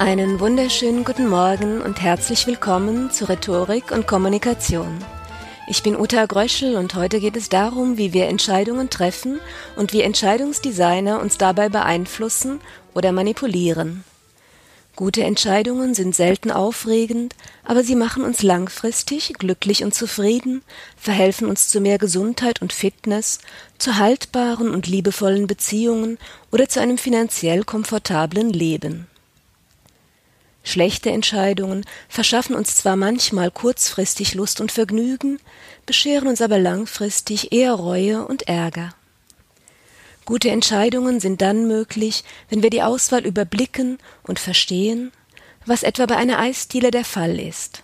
Einen wunderschönen guten Morgen und herzlich willkommen zu Rhetorik und Kommunikation. Ich bin Uta Gröschel und heute geht es darum, wie wir Entscheidungen treffen und wie Entscheidungsdesigner uns dabei beeinflussen oder manipulieren. Gute Entscheidungen sind selten aufregend, aber sie machen uns langfristig glücklich und zufrieden, verhelfen uns zu mehr Gesundheit und Fitness, zu haltbaren und liebevollen Beziehungen oder zu einem finanziell komfortablen Leben. Schlechte Entscheidungen verschaffen uns zwar manchmal kurzfristig Lust und Vergnügen, bescheren uns aber langfristig eher Reue und Ärger. Gute Entscheidungen sind dann möglich, wenn wir die Auswahl überblicken und verstehen, was etwa bei einer Eisdiele der Fall ist.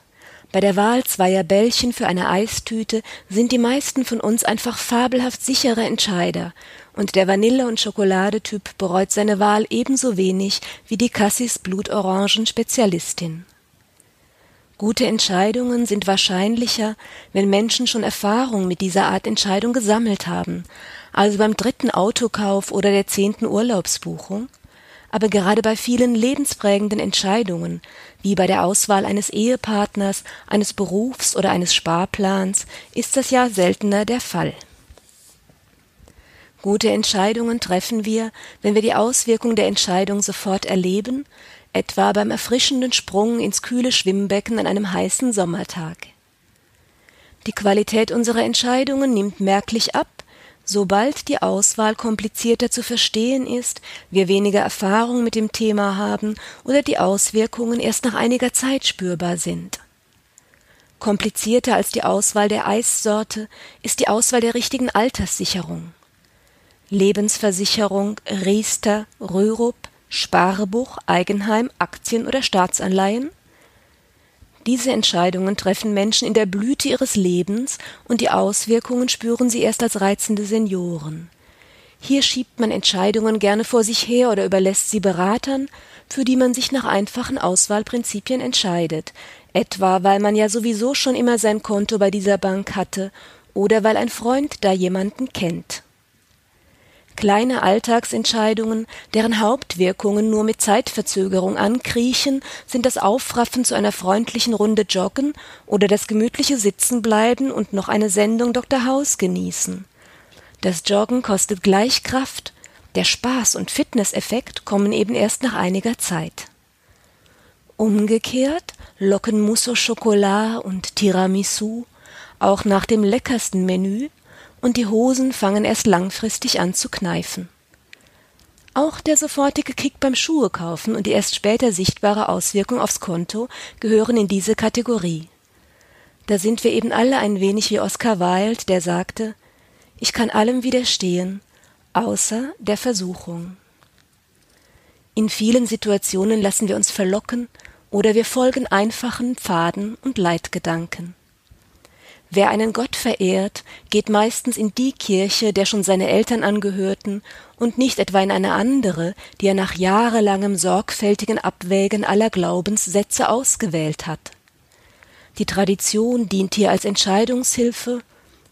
Bei der Wahl zweier Bällchen für eine Eistüte sind die meisten von uns einfach fabelhaft sichere Entscheider, und der Vanille- und Schokoladetyp bereut seine Wahl ebenso wenig wie die Cassis Blutorangen-Spezialistin. Gute Entscheidungen sind wahrscheinlicher, wenn Menschen schon Erfahrung mit dieser Art Entscheidung gesammelt haben, also beim dritten Autokauf oder der zehnten Urlaubsbuchung, aber gerade bei vielen lebensprägenden Entscheidungen, wie bei der Auswahl eines Ehepartners, eines Berufs oder eines Sparplans, ist das ja seltener der Fall. Gute Entscheidungen treffen wir, wenn wir die Auswirkung der Entscheidung sofort erleben, etwa beim erfrischenden Sprung ins kühle Schwimmbecken an einem heißen Sommertag. Die Qualität unserer Entscheidungen nimmt merklich ab, Sobald die Auswahl komplizierter zu verstehen ist, wir weniger Erfahrung mit dem Thema haben oder die Auswirkungen erst nach einiger Zeit spürbar sind. Komplizierter als die Auswahl der Eissorte ist die Auswahl der richtigen Alterssicherung. Lebensversicherung, Riester, Rürup, Sparbuch, Eigenheim, Aktien oder Staatsanleihen diese Entscheidungen treffen Menschen in der Blüte ihres Lebens und die Auswirkungen spüren sie erst als reizende Senioren. Hier schiebt man Entscheidungen gerne vor sich her oder überlässt sie Beratern, für die man sich nach einfachen Auswahlprinzipien entscheidet, etwa weil man ja sowieso schon immer sein Konto bei dieser Bank hatte oder weil ein Freund da jemanden kennt. Kleine Alltagsentscheidungen, deren Hauptwirkungen nur mit Zeitverzögerung ankriechen, sind das Aufraffen zu einer freundlichen Runde Joggen oder das gemütliche Sitzenbleiben und noch eine Sendung Dr. House genießen. Das Joggen kostet gleich Kraft, der Spaß und Fitnesseffekt kommen eben erst nach einiger Zeit. Umgekehrt locken Mousse au Chocolat und Tiramisu auch nach dem leckersten Menü und die Hosen fangen erst langfristig an zu kneifen. Auch der sofortige Kick beim Schuhe kaufen und die erst später sichtbare Auswirkung aufs Konto gehören in diese Kategorie. Da sind wir eben alle ein wenig wie Oscar Wilde, der sagte, ich kann allem widerstehen, außer der Versuchung. In vielen Situationen lassen wir uns verlocken oder wir folgen einfachen Pfaden und Leitgedanken. Wer einen Gott verehrt, geht meistens in die Kirche, der schon seine Eltern angehörten, und nicht etwa in eine andere, die er nach jahrelangem sorgfältigen Abwägen aller Glaubenssätze ausgewählt hat. Die Tradition dient hier als Entscheidungshilfe,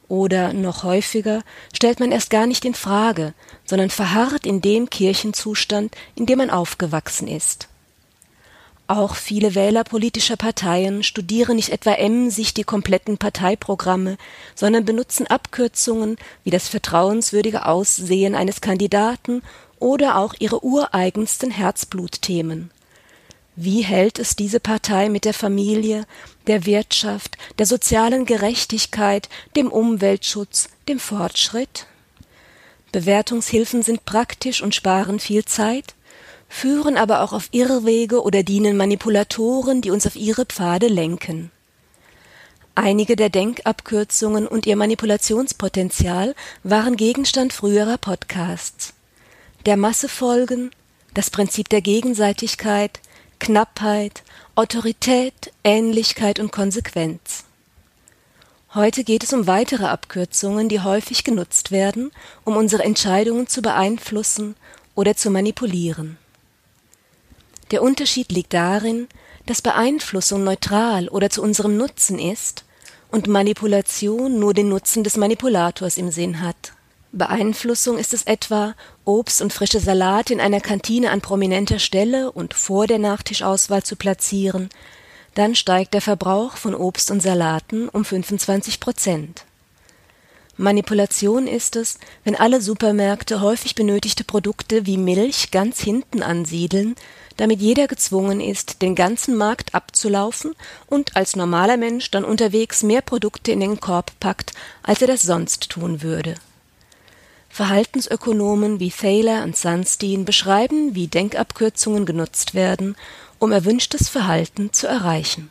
oder noch häufiger stellt man erst gar nicht in Frage, sondern verharrt in dem Kirchenzustand, in dem man aufgewachsen ist. Auch viele Wähler politischer Parteien studieren nicht etwa emsig die kompletten Parteiprogramme, sondern benutzen Abkürzungen wie das vertrauenswürdige Aussehen eines Kandidaten oder auch ihre ureigensten Herzblutthemen. Wie hält es diese Partei mit der Familie, der Wirtschaft, der sozialen Gerechtigkeit, dem Umweltschutz, dem Fortschritt? Bewertungshilfen sind praktisch und sparen viel Zeit, führen aber auch auf Irrwege oder dienen Manipulatoren, die uns auf ihre Pfade lenken. Einige der Denkabkürzungen und ihr Manipulationspotenzial waren Gegenstand früherer Podcasts. Der Masse folgen, das Prinzip der Gegenseitigkeit, Knappheit, Autorität, Ähnlichkeit und Konsequenz. Heute geht es um weitere Abkürzungen, die häufig genutzt werden, um unsere Entscheidungen zu beeinflussen oder zu manipulieren. Der Unterschied liegt darin, dass Beeinflussung neutral oder zu unserem Nutzen ist und Manipulation nur den Nutzen des Manipulators im Sinn hat. Beeinflussung ist es etwa, Obst und frische Salate in einer Kantine an prominenter Stelle und vor der Nachtischauswahl zu platzieren, dann steigt der Verbrauch von Obst und Salaten um 25 Prozent. Manipulation ist es, wenn alle Supermärkte häufig benötigte Produkte wie Milch ganz hinten ansiedeln, damit jeder gezwungen ist, den ganzen Markt abzulaufen und als normaler Mensch dann unterwegs mehr Produkte in den Korb packt, als er das sonst tun würde. Verhaltensökonomen wie Thaler und Sunstein beschreiben, wie Denkabkürzungen genutzt werden, um erwünschtes Verhalten zu erreichen.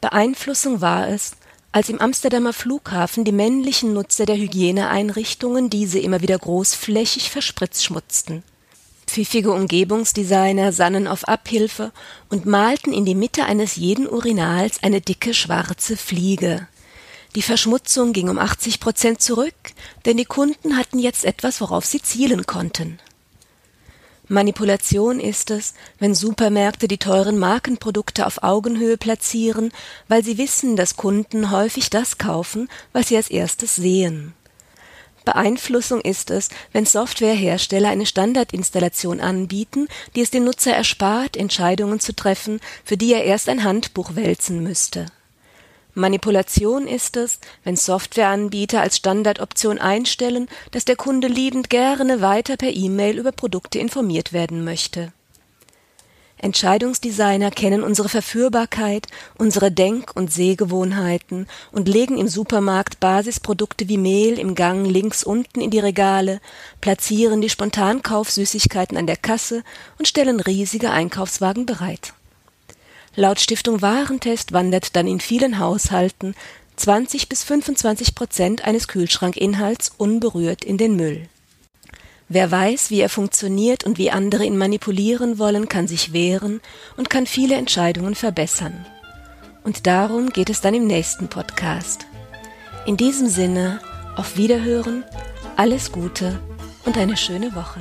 Beeinflussung war es, als im Amsterdamer Flughafen die männlichen Nutzer der Hygieneeinrichtungen diese immer wieder großflächig verspritzschmutzten. Pfiffige Umgebungsdesigner sannen auf Abhilfe und malten in die Mitte eines jeden Urinals eine dicke schwarze Fliege. Die Verschmutzung ging um 80 Prozent zurück, denn die Kunden hatten jetzt etwas, worauf sie zielen konnten. Manipulation ist es, wenn Supermärkte die teuren Markenprodukte auf Augenhöhe platzieren, weil sie wissen, dass Kunden häufig das kaufen, was sie als erstes sehen. Beeinflussung ist es, wenn Softwarehersteller eine Standardinstallation anbieten, die es dem Nutzer erspart, Entscheidungen zu treffen, für die er erst ein Handbuch wälzen müsste. Manipulation ist es, wenn Softwareanbieter als Standardoption einstellen, dass der Kunde liebend gerne weiter per E-Mail über Produkte informiert werden möchte. Entscheidungsdesigner kennen unsere Verführbarkeit, unsere Denk- und Sehgewohnheiten und legen im Supermarkt Basisprodukte wie Mehl im Gang links unten in die Regale, platzieren die Spontankaufsüßigkeiten an der Kasse und stellen riesige Einkaufswagen bereit. Laut Stiftung Warentest wandert dann in vielen Haushalten 20 bis 25 Prozent eines Kühlschrankinhalts unberührt in den Müll. Wer weiß, wie er funktioniert und wie andere ihn manipulieren wollen, kann sich wehren und kann viele Entscheidungen verbessern. Und darum geht es dann im nächsten Podcast. In diesem Sinne, auf Wiederhören, alles Gute und eine schöne Woche.